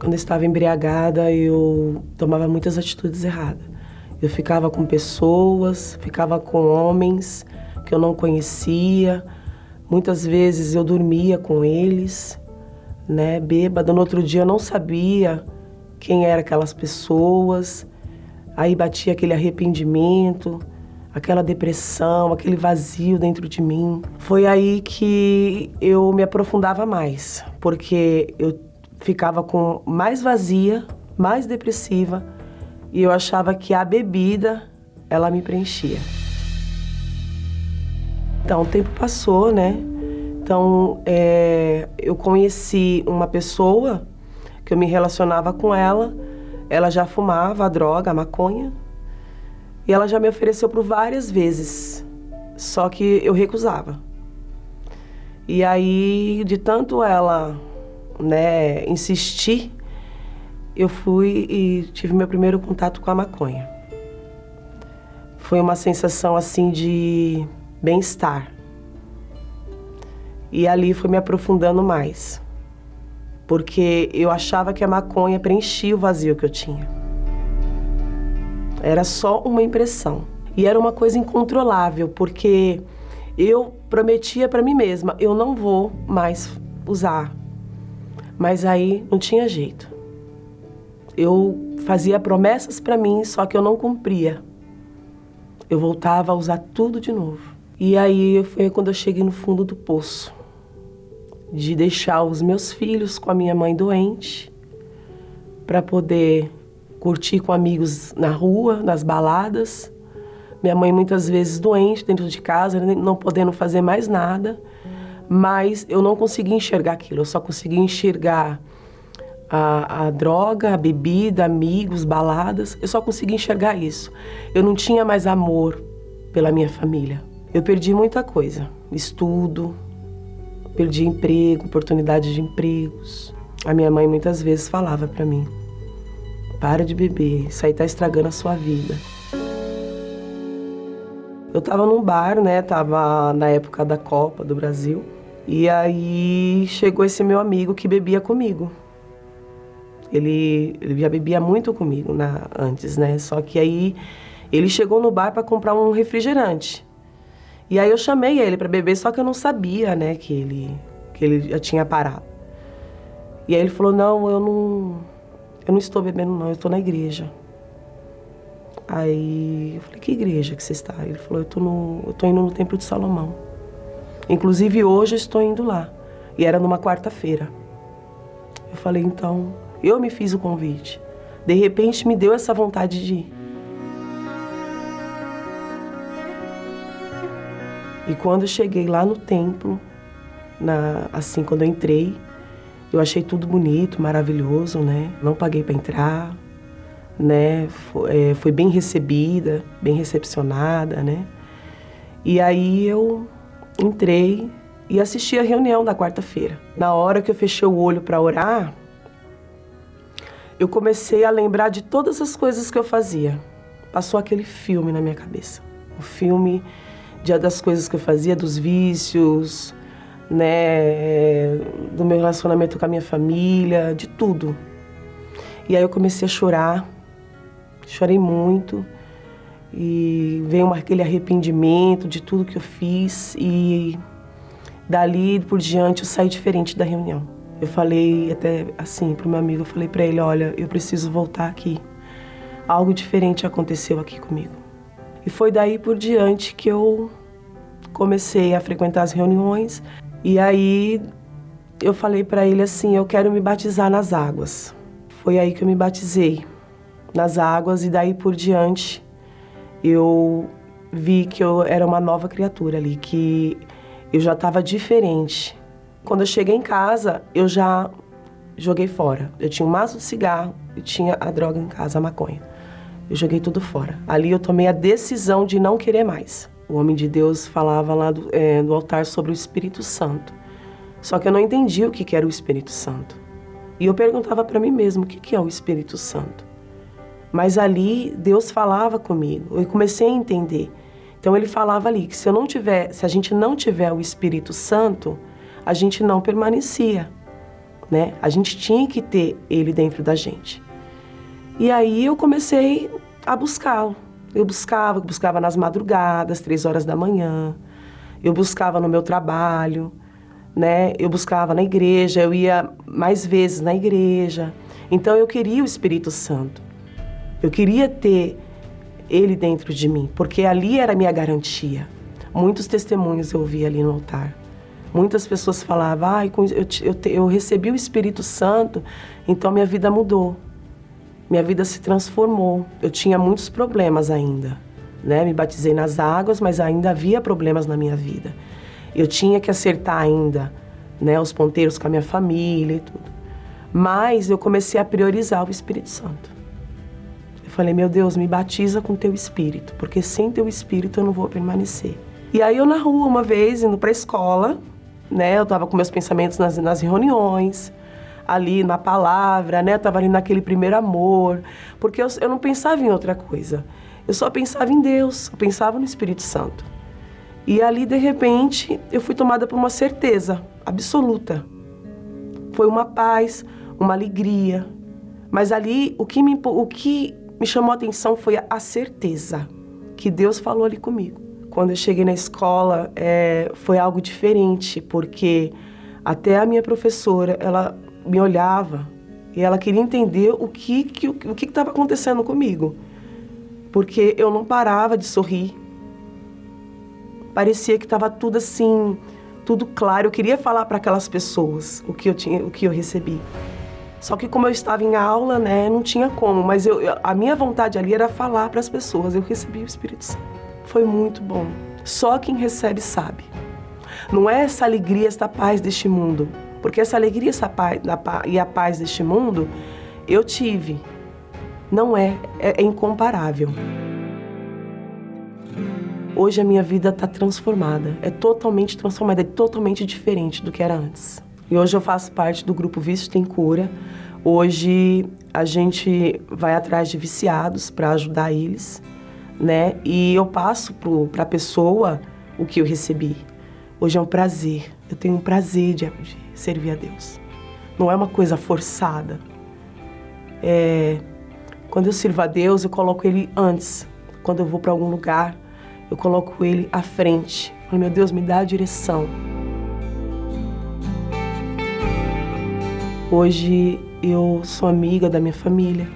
Quando eu estava embriagada, eu tomava muitas atitudes erradas. Eu ficava com pessoas, ficava com homens que eu não conhecia, Muitas vezes eu dormia com eles, né, bêbada. No outro dia eu não sabia quem eram aquelas pessoas. Aí batia aquele arrependimento, aquela depressão, aquele vazio dentro de mim. Foi aí que eu me aprofundava mais, porque eu ficava com mais vazia, mais depressiva, e eu achava que a bebida ela me preenchia. Então, o tempo passou, né? Então, é, eu conheci uma pessoa que eu me relacionava com ela. Ela já fumava a droga, a maconha. E ela já me ofereceu por várias vezes. Só que eu recusava. E aí, de tanto ela né, insistir, eu fui e tive meu primeiro contato com a maconha. Foi uma sensação assim de bem-estar. E ali foi me aprofundando mais. Porque eu achava que a maconha preenchia o vazio que eu tinha. Era só uma impressão. E era uma coisa incontrolável, porque eu prometia para mim mesma, eu não vou mais usar. Mas aí não tinha jeito. Eu fazia promessas para mim, só que eu não cumpria. Eu voltava a usar tudo de novo. E aí foi quando eu cheguei no fundo do poço de deixar os meus filhos com a minha mãe doente para poder curtir com amigos na rua, nas baladas. Minha mãe muitas vezes doente dentro de casa, não podendo fazer mais nada, mas eu não conseguia enxergar aquilo, eu só conseguia enxergar a, a, droga, a bebida, amigos, baladas, eu só conseguia enxergar isso. Eu não tinha mais amor pela minha família. Eu perdi muita coisa, estudo, perdi emprego, oportunidade de empregos. A minha mãe muitas vezes falava para mim: para de beber, isso aí tá estragando a sua vida. Eu tava num bar, né? Tava na época da Copa do Brasil. E aí chegou esse meu amigo que bebia comigo. Ele, ele já bebia muito comigo na, antes, né? Só que aí ele chegou no bar para comprar um refrigerante. E aí eu chamei ele para beber, só que eu não sabia, né, que ele que ele já tinha parado. E aí ele falou: "Não, eu não eu não estou bebendo não, eu estou na igreja". Aí eu falei: "Que igreja que você está?". Ele falou: "Eu estou no eu tô indo no Templo de Salomão". Inclusive hoje eu estou indo lá. E era numa quarta-feira. Eu falei: "Então, eu me fiz o convite". De repente me deu essa vontade de ir. E quando eu cheguei lá no templo, na, assim, quando eu entrei, eu achei tudo bonito, maravilhoso, né? Não paguei para entrar, né? Foi, é, bem recebida, bem recepcionada, né? E aí eu entrei e assisti a reunião da quarta-feira. Na hora que eu fechei o olho para orar, eu comecei a lembrar de todas as coisas que eu fazia. Passou aquele filme na minha cabeça. O filme de, das coisas que eu fazia, dos vícios, né, do meu relacionamento com a minha família, de tudo. E aí eu comecei a chorar, chorei muito e veio aquele arrependimento de tudo que eu fiz e dali por diante eu saí diferente da reunião. Eu falei até assim pro meu amigo, eu falei para ele, olha, eu preciso voltar aqui. Algo diferente aconteceu aqui comigo. E foi daí por diante que eu comecei a frequentar as reuniões. E aí eu falei para ele assim: eu quero me batizar nas águas. Foi aí que eu me batizei nas águas e daí por diante eu vi que eu era uma nova criatura ali, que eu já estava diferente. Quando eu cheguei em casa, eu já joguei fora. Eu tinha um maço de cigarro e tinha a droga em casa, a maconha. Eu joguei tudo fora. Ali eu tomei a decisão de não querer mais. O homem de Deus falava lá do, é, do altar sobre o Espírito Santo. Só que eu não entendia o que, que era o Espírito Santo. E eu perguntava para mim mesmo o que, que é o Espírito Santo. Mas ali Deus falava comigo. Eu comecei a entender. Então ele falava ali que se eu não tiver, se a gente não tiver o Espírito Santo, a gente não permanecia, né? A gente tinha que ter ele dentro da gente. E aí eu comecei a buscá-lo. Eu buscava, buscava nas madrugadas, três horas da manhã. Eu buscava no meu trabalho, né? Eu buscava na igreja, eu ia mais vezes na igreja. Então eu queria o Espírito Santo. Eu queria ter ele dentro de mim, porque ali era a minha garantia. Muitos testemunhos eu ouvi ali no altar. Muitas pessoas falavam, ah, eu, eu, eu recebi o Espírito Santo, então minha vida mudou minha vida se transformou. Eu tinha muitos problemas ainda, né? Me batizei nas águas, mas ainda havia problemas na minha vida. Eu tinha que acertar ainda, né, os ponteiros com a minha família e tudo. Mas eu comecei a priorizar o Espírito Santo. Eu falei, meu Deus, me batiza com teu Espírito, porque sem teu Espírito eu não vou permanecer. E aí eu na rua uma vez, indo para a escola, né, eu estava com meus pensamentos nas, nas reuniões, ali na palavra, né? Tava ali naquele primeiro amor, porque eu, eu não pensava em outra coisa. Eu só pensava em Deus, eu pensava no Espírito Santo. E ali, de repente, eu fui tomada por uma certeza absoluta. Foi uma paz, uma alegria. Mas ali, o que me, o que me chamou a atenção foi a certeza que Deus falou ali comigo. quando eu cheguei na escola, é, foi algo diferente, porque até a minha professora, ela me olhava e ela queria entender o que que o que estava acontecendo comigo, porque eu não parava de sorrir. Parecia que estava tudo assim, tudo claro. Eu queria falar para aquelas pessoas o que eu tinha, o que eu recebi. Só que como eu estava em aula, né, não tinha como. Mas eu, a minha vontade ali era falar para as pessoas. Eu recebi o Espírito Santo. Foi muito bom. Só quem recebe sabe. Não é essa alegria, essa paz deste mundo. Porque essa alegria essa paz, e a paz deste mundo, eu tive. Não é, é, é incomparável. Hoje a minha vida está transformada, é totalmente transformada, é totalmente diferente do que era antes. E hoje eu faço parte do grupo Vício Tem Cura. Hoje a gente vai atrás de viciados para ajudar eles, né? E eu passo para a pessoa o que eu recebi. Hoje é um prazer. Eu tenho um prazer de, de servir a Deus. Não é uma coisa forçada. É, quando eu sirvo a Deus, eu coloco Ele antes. Quando eu vou para algum lugar, eu coloco Ele à frente. Falo, meu Deus, me dá a direção. Hoje eu sou amiga da minha família,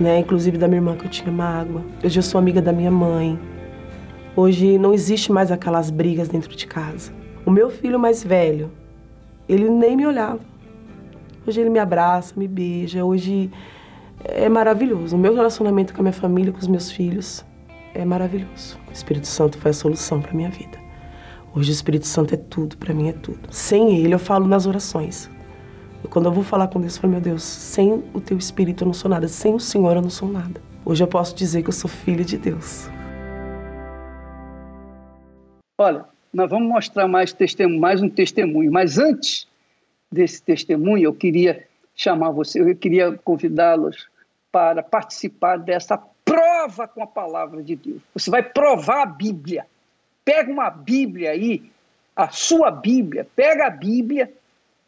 né? Inclusive da minha irmã que eu tinha mágoa. Hoje eu sou amiga da minha mãe. Hoje não existe mais aquelas brigas dentro de casa. O meu filho mais velho, ele nem me olhava. Hoje ele me abraça, me beija. Hoje é maravilhoso. O meu relacionamento com a minha família, com os meus filhos, é maravilhoso. O Espírito Santo foi a solução para minha vida. Hoje o Espírito Santo é tudo, para mim é tudo. Sem ele, eu falo nas orações. Quando eu vou falar com Deus, eu falo, meu Deus, sem o teu espírito eu não sou nada, sem o Senhor eu não sou nada. Hoje eu posso dizer que eu sou filha de Deus. Olha, nós vamos mostrar mais, testemunho, mais um testemunho, mas antes desse testemunho, eu queria chamar você, eu queria convidá-los para participar dessa prova com a palavra de Deus. Você vai provar a Bíblia. Pega uma Bíblia aí, a sua Bíblia, pega a Bíblia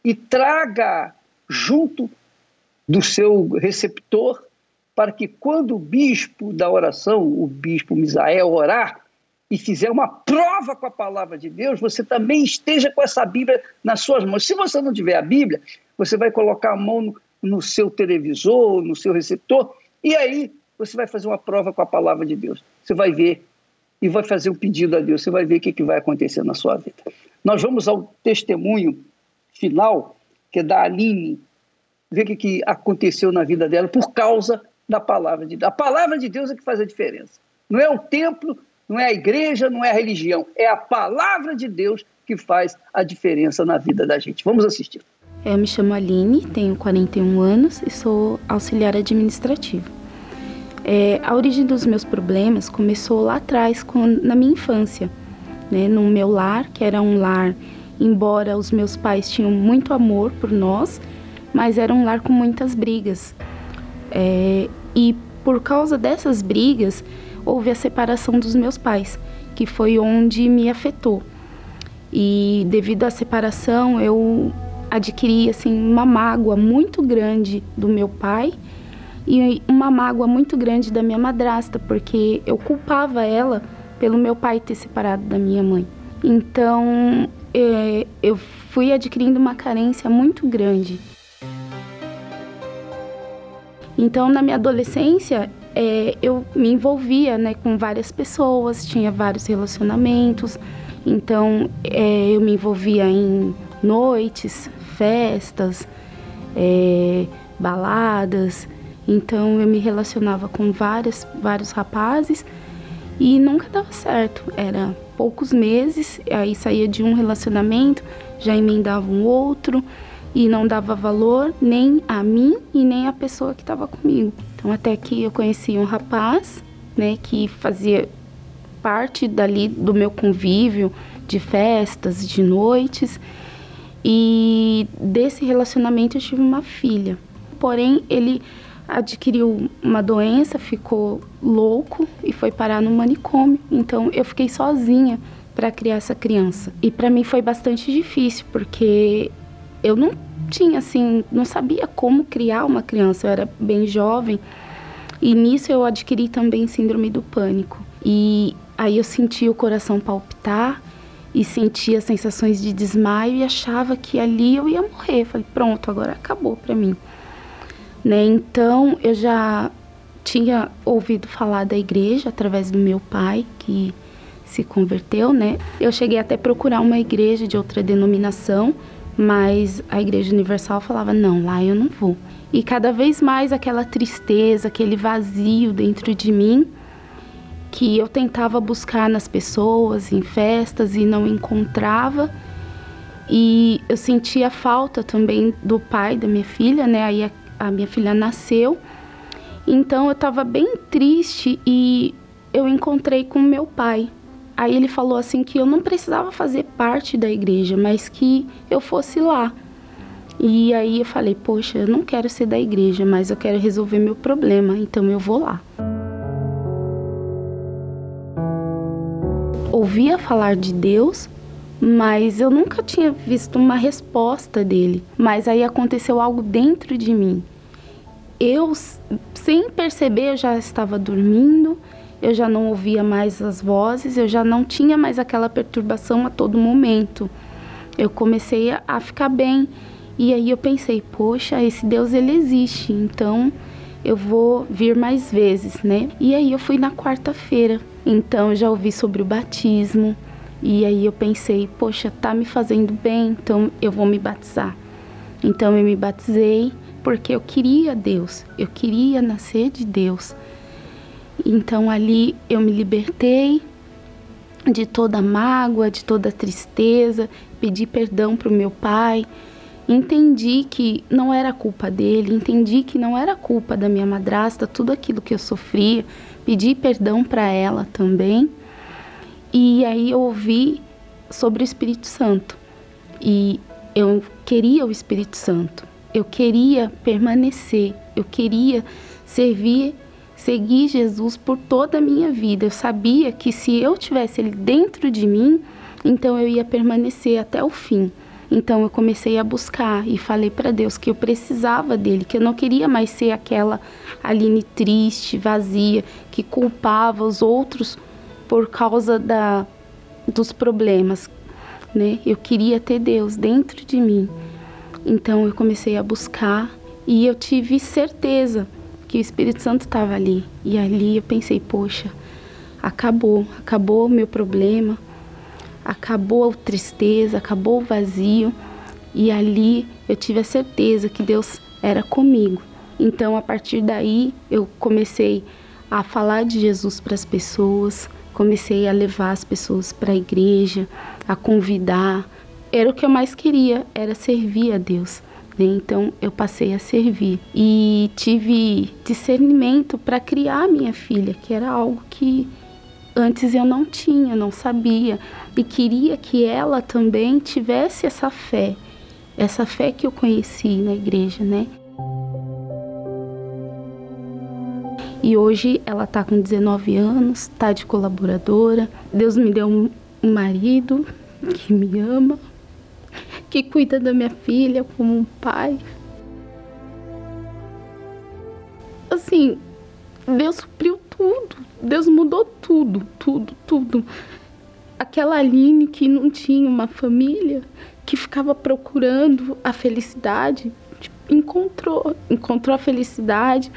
e traga junto do seu receptor para que quando o bispo da oração, o bispo Misael, orar e fizer uma prova com a palavra de Deus, você também esteja com essa Bíblia nas suas mãos. Se você não tiver a Bíblia, você vai colocar a mão no, no seu televisor, no seu receptor, e aí você vai fazer uma prova com a palavra de Deus. Você vai ver e vai fazer um pedido a Deus, você vai ver o que, que vai acontecer na sua vida. Nós vamos ao testemunho final, que é da Aline, ver o que, que aconteceu na vida dela por causa da palavra de Deus. A palavra de Deus é que faz a diferença. Não é o templo, não é a igreja, não é a religião. É a palavra de Deus que faz a diferença na vida da gente. Vamos assistir. Eu me chamo Aline, tenho 41 anos e sou auxiliar administrativo. É, a origem dos meus problemas começou lá atrás, na minha infância, né, no meu lar, que era um lar embora os meus pais tinham muito amor por nós, mas era um lar com muitas brigas. É, e por causa dessas brigas, houve a separação dos meus pais, que foi onde me afetou. E devido à separação, eu adquiri assim uma mágoa muito grande do meu pai e uma mágoa muito grande da minha madrasta, porque eu culpava ela pelo meu pai ter separado da minha mãe. Então, é, eu fui adquirindo uma carência muito grande. Então, na minha adolescência, é, eu me envolvia né, com várias pessoas, tinha vários relacionamentos. Então, é, eu me envolvia em noites, festas, é, baladas. Então, eu me relacionava com vários, vários rapazes e nunca dava certo. Era poucos meses, aí saía de um relacionamento, já emendava um outro e não dava valor nem a mim e nem a pessoa que estava comigo. Então até que eu conheci um rapaz, né, que fazia parte dali do meu convívio de festas, de noites. E desse relacionamento eu tive uma filha. Porém, ele adquiriu uma doença, ficou louco e foi parar no manicômio. Então eu fiquei sozinha para criar essa criança. E para mim foi bastante difícil, porque eu não tinha assim, não sabia como criar uma criança, eu era bem jovem. E nisso eu adquiri também síndrome do pânico. E Aí eu sentia o coração palpitar e sentia sensações de desmaio e achava que ali eu ia morrer. Falei, pronto, agora acabou para mim. Né? Então eu já tinha ouvido falar da igreja através do meu pai, que se converteu, né? Eu cheguei até procurar uma igreja de outra denominação, mas a Igreja Universal falava: não, lá eu não vou. E cada vez mais aquela tristeza, aquele vazio dentro de mim, que eu tentava buscar nas pessoas, em festas e não encontrava. E eu sentia falta também do pai da minha filha, né? Aí a, a minha filha nasceu. Então eu estava bem triste e eu encontrei com meu pai. Aí ele falou assim que eu não precisava fazer parte da igreja, mas que eu fosse lá. E aí eu falei, poxa, eu não quero ser da igreja, mas eu quero resolver meu problema, então eu vou lá. Ouvia falar de Deus, mas eu nunca tinha visto uma resposta dele. Mas aí aconteceu algo dentro de mim. Eu, sem perceber, eu já estava dormindo eu já não ouvia mais as vozes, eu já não tinha mais aquela perturbação a todo momento. Eu comecei a, a ficar bem. E aí eu pensei, poxa, esse Deus ele existe, então eu vou vir mais vezes, né? E aí eu fui na quarta-feira. Então eu já ouvi sobre o batismo. E aí eu pensei, poxa, tá me fazendo bem, então eu vou me batizar. Então eu me batizei porque eu queria Deus, eu queria nascer de Deus. Então ali eu me libertei de toda mágoa, de toda tristeza, pedi perdão para o meu pai, entendi que não era culpa dele, entendi que não era culpa da minha madrasta, tudo aquilo que eu sofria, pedi perdão para ela também. E aí eu ouvi sobre o Espírito Santo. E eu queria o Espírito Santo. Eu queria permanecer, eu queria servir segui Jesus por toda a minha vida. Eu sabia que se eu tivesse ele dentro de mim, então eu ia permanecer até o fim. Então eu comecei a buscar e falei para Deus que eu precisava dele, que eu não queria mais ser aquela Aline triste, vazia, que culpava os outros por causa da, dos problemas, né? Eu queria ter Deus dentro de mim. Então eu comecei a buscar e eu tive certeza que o Espírito Santo estava ali. E ali eu pensei, poxa, acabou, acabou o meu problema, acabou a tristeza, acabou o vazio. E ali eu tive a certeza que Deus era comigo. Então, a partir daí, eu comecei a falar de Jesus para as pessoas, comecei a levar as pessoas para a igreja, a convidar. Era o que eu mais queria, era servir a Deus. Né? Então eu passei a servir e tive discernimento para criar minha filha, que era algo que antes eu não tinha, não sabia e queria que ela também tivesse essa fé, essa fé que eu conheci na igreja, né? E hoje ela está com 19 anos, está de colaboradora. Deus me deu um marido que me ama, que cuida da minha filha como um pai. Assim, Deus supriu tudo. Deus mudou tudo, tudo, tudo. Aquela Aline que não tinha uma família, que ficava procurando a felicidade, tipo, encontrou, encontrou a felicidade.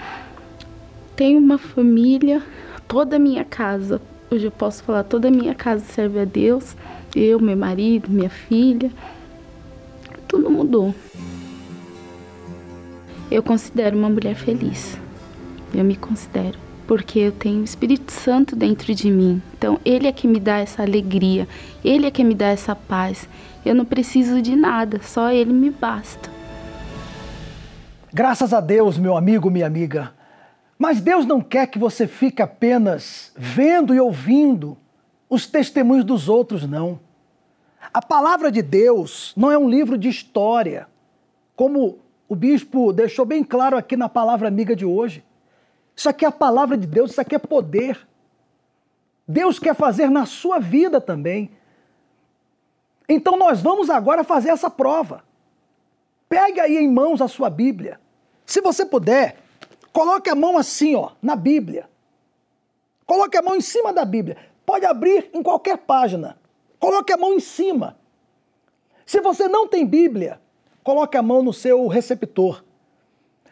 Tem uma família, toda a minha casa, hoje eu posso falar, toda a minha casa serve a Deus. Eu, meu marido, minha filha tudo mudou. Eu considero uma mulher feliz. Eu me considero. Porque eu tenho o Espírito Santo dentro de mim. Então, Ele é que me dá essa alegria. Ele é que me dá essa paz. Eu não preciso de nada, só Ele me basta. Graças a Deus, meu amigo, minha amiga. Mas Deus não quer que você fique apenas vendo e ouvindo os testemunhos dos outros, não. A palavra de Deus não é um livro de história, como o bispo deixou bem claro aqui na palavra amiga de hoje. Isso aqui é a palavra de Deus, isso aqui é poder. Deus quer fazer na sua vida também. Então nós vamos agora fazer essa prova. Pegue aí em mãos a sua Bíblia. Se você puder, coloque a mão assim, ó, na Bíblia. Coloque a mão em cima da Bíblia. Pode abrir em qualquer página. Coloque a mão em cima. Se você não tem Bíblia, coloque a mão no seu receptor.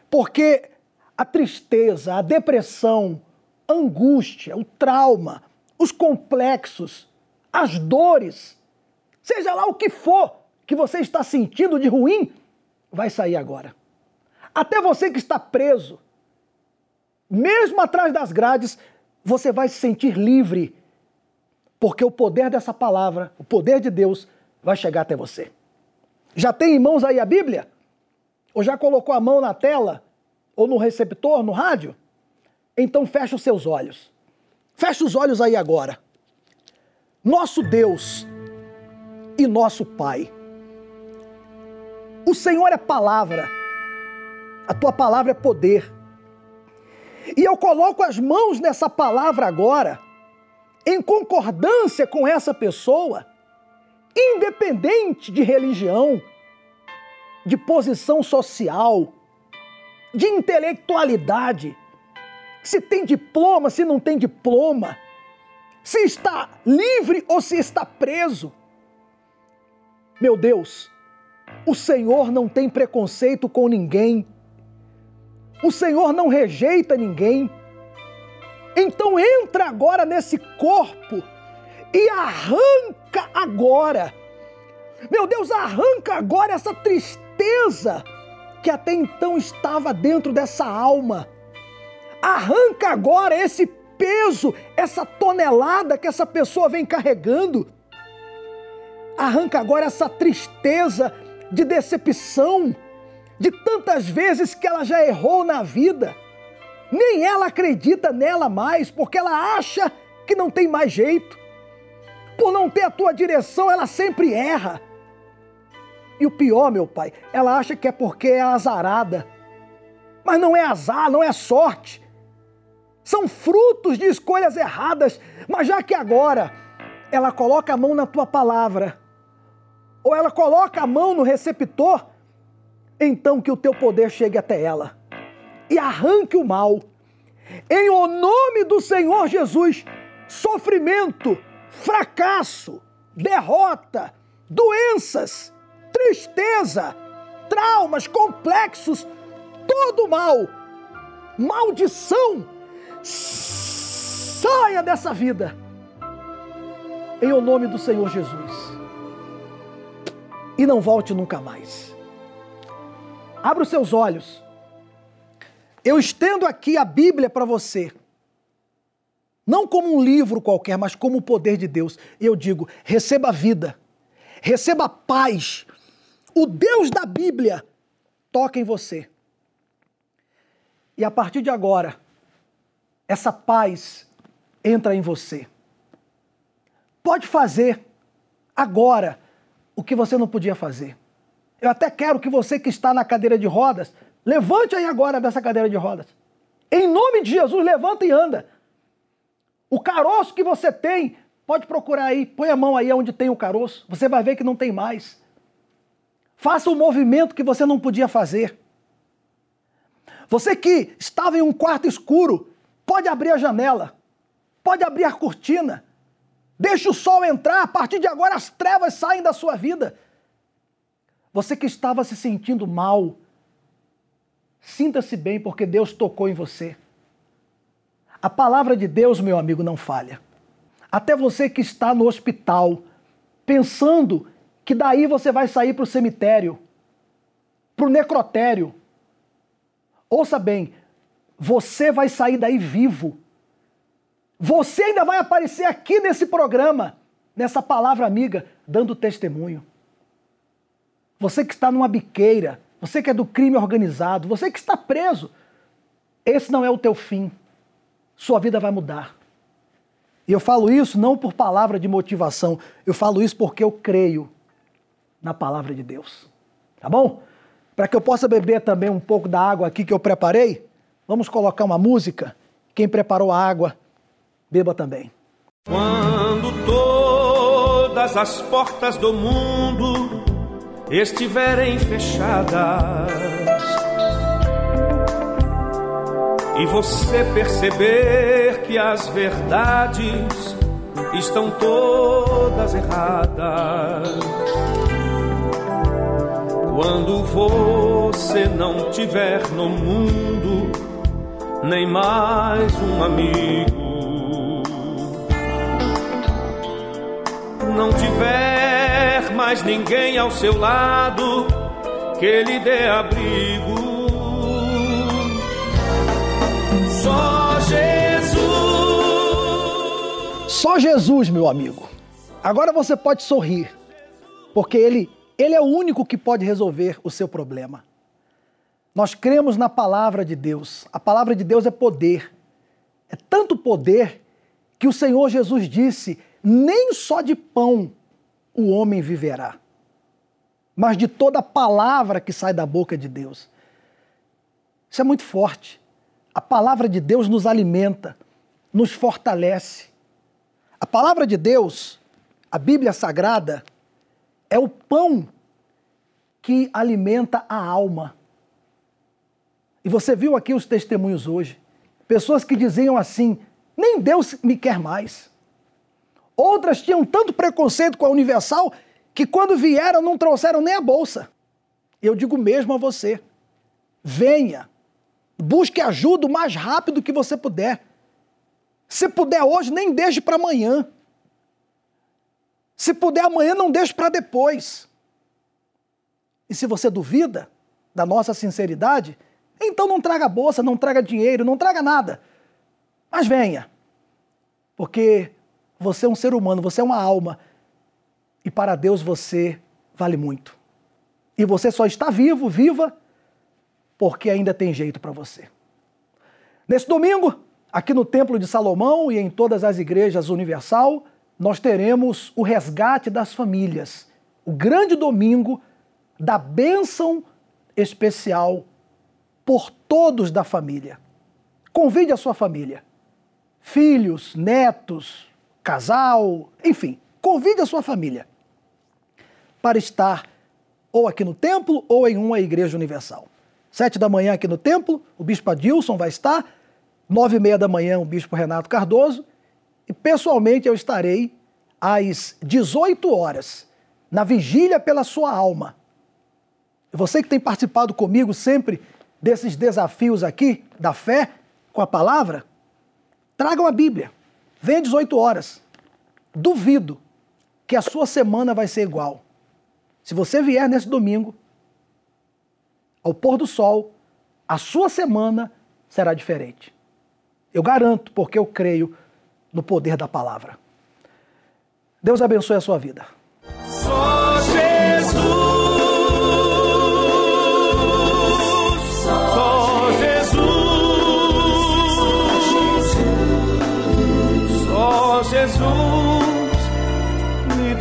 Porque a tristeza, a depressão, a angústia, o trauma, os complexos, as dores, seja lá o que for que você está sentindo de ruim, vai sair agora. Até você que está preso, mesmo atrás das grades, você vai se sentir livre, porque o poder dessa palavra, o poder de Deus, vai chegar até você. Já tem em mãos aí a Bíblia? Ou já colocou a mão na tela? Ou no receptor, no rádio? Então feche os seus olhos. Feche os olhos aí agora. Nosso Deus e nosso Pai. O Senhor é palavra. A tua palavra é poder. E eu coloco as mãos nessa palavra agora, em concordância com essa pessoa, independente de religião, de posição social, de intelectualidade, se tem diploma, se não tem diploma, se está livre ou se está preso. Meu Deus, o Senhor não tem preconceito com ninguém. O Senhor não rejeita ninguém. Então entra agora nesse corpo e arranca agora. Meu Deus, arranca agora essa tristeza que até então estava dentro dessa alma. Arranca agora esse peso, essa tonelada que essa pessoa vem carregando. Arranca agora essa tristeza de decepção de tantas vezes que ela já errou na vida. Nem ela acredita nela mais, porque ela acha que não tem mais jeito. Por não ter a tua direção, ela sempre erra. E o pior, meu pai, ela acha que é porque é azarada. Mas não é azar, não é sorte. São frutos de escolhas erradas. Mas já que agora ela coloca a mão na tua palavra, ou ela coloca a mão no receptor, então que o teu poder chegue até ela e arranque o mal. Em o nome do Senhor Jesus, sofrimento, fracasso, derrota, doenças, tristeza, traumas, complexos, todo mal, maldição, saia dessa vida. Em o nome do Senhor Jesus. E não volte nunca mais. Abra os seus olhos. Eu estendo aqui a Bíblia para você. Não como um livro qualquer, mas como o poder de Deus. E eu digo: receba a vida, receba a paz. O Deus da Bíblia toca em você. E a partir de agora, essa paz entra em você. Pode fazer agora o que você não podia fazer. Eu até quero que você que está na cadeira de rodas, levante aí agora dessa cadeira de rodas. Em nome de Jesus, levanta e anda. O caroço que você tem, pode procurar aí, põe a mão aí onde tem o caroço, você vai ver que não tem mais. Faça o um movimento que você não podia fazer. Você que estava em um quarto escuro, pode abrir a janela, pode abrir a cortina, deixe o sol entrar, a partir de agora as trevas saem da sua vida. Você que estava se sentindo mal, sinta-se bem porque Deus tocou em você. A palavra de Deus, meu amigo, não falha. Até você que está no hospital, pensando que daí você vai sair para o cemitério, para o necrotério. Ouça bem, você vai sair daí vivo. Você ainda vai aparecer aqui nesse programa, nessa palavra amiga, dando testemunho você que está numa biqueira, você que é do crime organizado, você que está preso, esse não é o teu fim. Sua vida vai mudar. E eu falo isso não por palavra de motivação, eu falo isso porque eu creio na palavra de Deus. Tá bom? Para que eu possa beber também um pouco da água aqui que eu preparei, vamos colocar uma música. Quem preparou a água, beba também. Quando todas as portas do mundo estiverem fechadas e você perceber que as verdades estão todas erradas. Quando você não tiver no mundo nem mais um amigo, não tiver mais ninguém ao seu lado que lhe dê abrigo. Só Jesus. Só Jesus, meu amigo. Agora você pode sorrir, porque ele, ele é o único que pode resolver o seu problema. Nós cremos na palavra de Deus. A palavra de Deus é poder. É tanto poder que o Senhor Jesus disse: nem só de pão o homem viverá, mas de toda palavra que sai da boca de Deus. Isso é muito forte. A palavra de Deus nos alimenta, nos fortalece. A palavra de Deus, a Bíblia Sagrada, é o pão que alimenta a alma. E você viu aqui os testemunhos hoje. Pessoas que diziam assim: nem Deus me quer mais. Outras tinham tanto preconceito com a Universal que quando vieram não trouxeram nem a bolsa. Eu digo mesmo a você: venha, busque ajuda o mais rápido que você puder. Se puder hoje, nem deixe para amanhã. Se puder amanhã, não deixe para depois. E se você duvida da nossa sinceridade, então não traga bolsa, não traga dinheiro, não traga nada. Mas venha. Porque você é um ser humano, você é uma alma. E para Deus você vale muito. E você só está vivo, viva, porque ainda tem jeito para você. Nesse domingo, aqui no Templo de Salomão e em todas as igrejas universal, nós teremos o resgate das famílias, o grande domingo da bênção especial por todos da família. Convide a sua família, filhos, netos, casal, enfim, convide a sua família para estar ou aqui no templo ou em uma igreja universal. Sete da manhã aqui no templo, o bispo Adilson vai estar. Nove e meia da manhã, o bispo Renato Cardoso. E pessoalmente eu estarei às 18 horas, na vigília pela sua alma. Você que tem participado comigo sempre desses desafios aqui, da fé, com a palavra, tragam a Bíblia. Venha às 18 horas. Duvido que a sua semana vai ser igual. Se você vier nesse domingo, ao pôr do sol, a sua semana será diferente. Eu garanto, porque eu creio no poder da palavra. Deus abençoe a sua vida.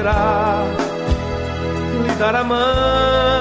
poderá lhe dar a mão